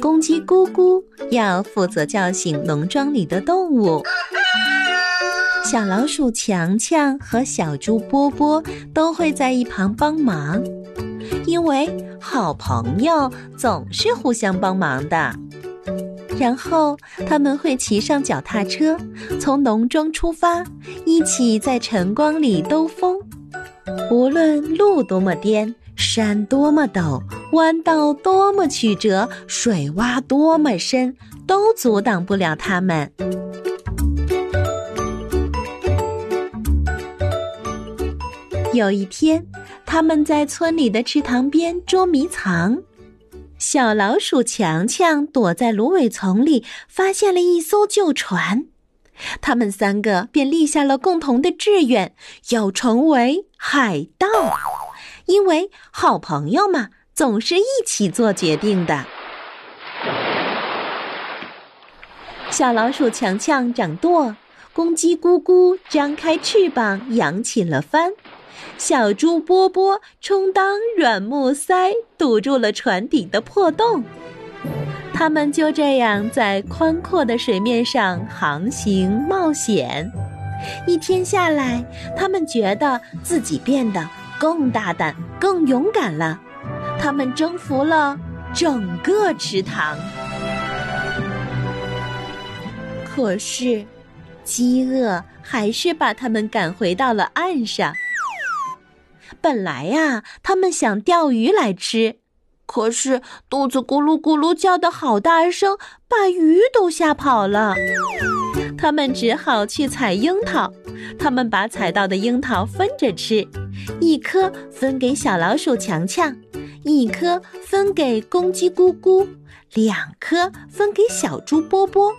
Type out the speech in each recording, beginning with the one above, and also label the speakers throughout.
Speaker 1: 公鸡咕咕要负责叫醒农庄里的动物。小老鼠强强和小猪波波都会在一旁帮忙，因为好朋友总是互相帮忙的。然后他们会骑上脚踏车，从农庄出发，一起在晨光里兜风。无论路多么颠，山多么陡，弯道多么曲折，水洼多么深，都阻挡不了他们。有一天，他们在村里的池塘边捉迷藏。小老鼠强强躲在芦苇丛里，发现了一艘旧船。他们三个便立下了共同的志愿，要成为海盗。因为好朋友嘛，总是一起做决定的。小老鼠强强掌舵，公鸡咕咕张开翅膀，扬起了帆。小猪波波充当软木塞，堵住了船底的破洞。他们就这样在宽阔的水面上航行冒险。一天下来，他们觉得自己变得更大胆、更勇敢了。他们征服了整个池塘。可是，饥饿还是把他们赶回到了岸上。本来呀，他们想钓鱼来吃，可是肚子咕噜咕噜叫的好大声，把鱼都吓跑了。他们只好去采樱桃。他们把采到的樱桃分着吃，一颗分给小老鼠强强，一颗分给公鸡咕咕，两颗分给小猪波波。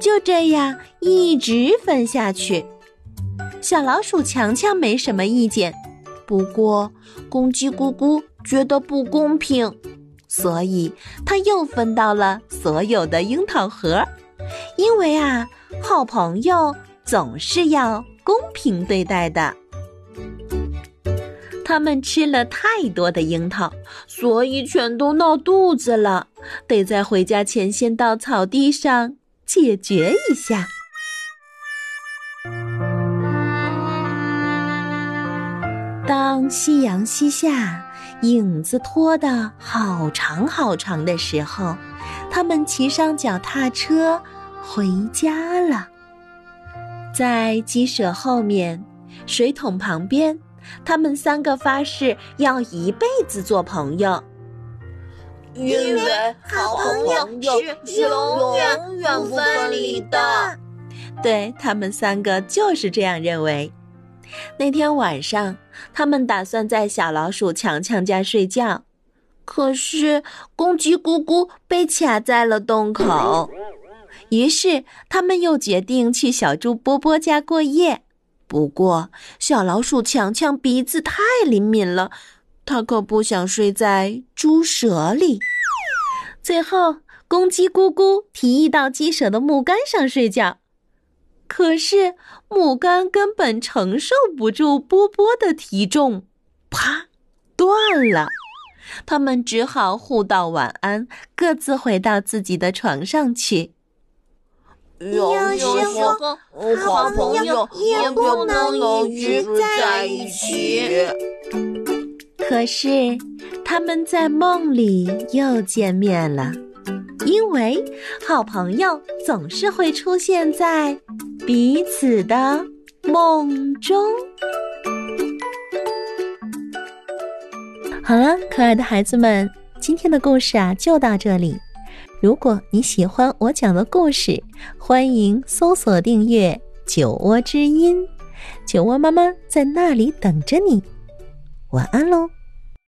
Speaker 1: 就这样一直分下去。小老鼠强强没什么意见。不过，公鸡咕咕觉得不公平，所以他又分到了所有的樱桃核。因为啊，好朋友总是要公平对待的。他们吃了太多的樱桃，所以全都闹肚子了，得在回家前先到草地上解决一下。当夕阳西下，影子拖得好长好长的时候，他们骑上脚踏车回家了。在鸡舍后面，水桶旁边，他们三个发誓要一辈子做朋友，
Speaker 2: 因为好朋友是永远永远不分离的。
Speaker 1: 对他们三个就是这样认为。那天晚上，他们打算在小老鼠强强家睡觉，可是公鸡咕咕被卡在了洞口。于是，他们又决定去小猪波波家过夜。不过，小老鼠强强鼻子太灵敏了，他可不想睡在猪舍里。最后，公鸡咕咕提议到鸡舍的木杆上睡觉。可是木杆根本承受不住波波的体重，啪，断了。他们只好互道晚安，各自回到自己的床上去。
Speaker 2: 有时候，好朋友也不能一直在一起。
Speaker 1: 可是，他们在梦里又见面了。因为好朋友总是会出现在彼此的梦中。好了，可爱的孩子们，今天的故事啊就到这里。如果你喜欢我讲的故事，欢迎搜索订阅“酒窝之音”，酒窝妈妈在那里等着你。晚安喽。